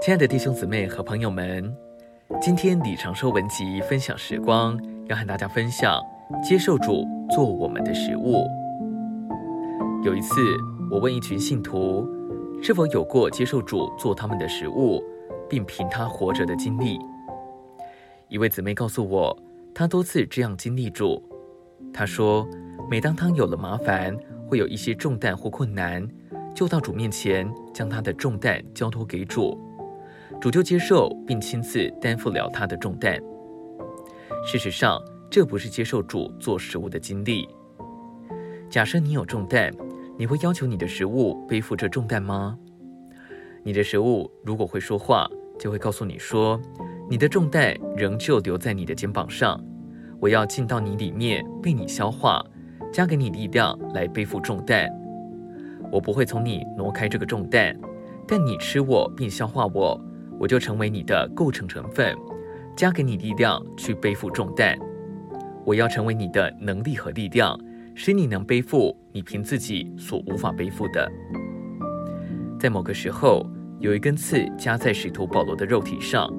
亲爱的弟兄姊妹和朋友们，今天李长寿文集分享时光，要和大家分享接受主做我们的食物。有一次，我问一群信徒，是否有过接受主做他们的食物，并凭他活着的经历。一位姊妹告诉我，她多次这样经历主。她说，每当她有了麻烦，会有一些重担或困难，就到主面前，将她的重担交托给主。主就接受并亲自担负了他的重担。事实上，这不是接受主做食物的经历。假设你有重担，你会要求你的食物背负这重担吗？你的食物如果会说话，就会告诉你说：“你的重担仍旧留在你的肩膀上，我要进到你里面，被你消化，加给你力量来背负重担。我不会从你挪开这个重担，但你吃我并消化我。”我就成为你的构成成分，加给你力量去背负重担。我要成为你的能力和力量，使你能背负你凭自己所无法背负的。在某个时候，有一根刺夹在使徒保罗的肉体上，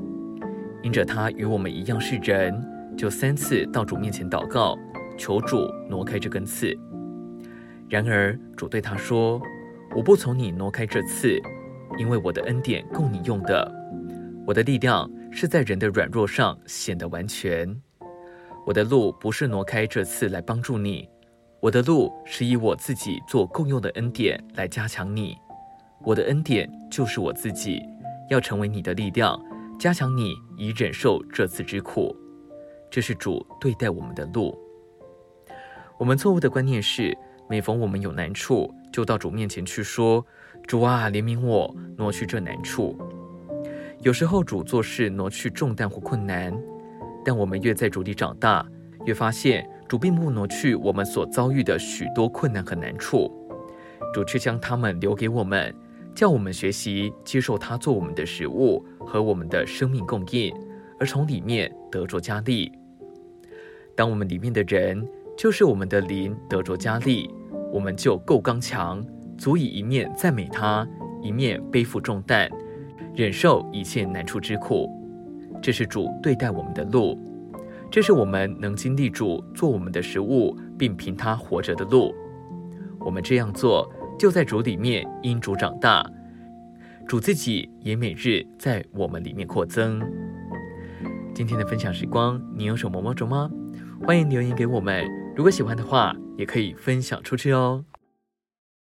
因着他与我们一样是人，就三次到主面前祷告，求主挪开这根刺。然而主对他说：“我不从你挪开这刺，因为我的恩典够你用的。”我的力量是在人的软弱上显得完全。我的路不是挪开这次来帮助你，我的路是以我自己做共用的恩典来加强你。我的恩典就是我自己，要成为你的力量，加强你以忍受这次之苦。这是主对待我们的路。我们错误的观念是，每逢我们有难处，就到主面前去说：“主啊，怜悯我，挪去这难处。”有时候主做事挪去重担或困难，但我们越在主里长大，越发现主并不挪去我们所遭遇的许多困难和难处，主却将他们留给我们，叫我们学习接受他做我们的食物和我们的生命供应，而从里面得着加力。当我们里面的人就是我们的灵得着加力，我们就够刚强，足以一面赞美他，一面背负重担。忍受一切难处之苦，这是主对待我们的路，这是我们能经历主做我们的食物，并凭他活着的路。我们这样做，就在主里面因主长大，主自己也每日在我们里面扩增。今天的分享时光，你有什么摸着吗？欢迎留言给我们，如果喜欢的话，也可以分享出去哦。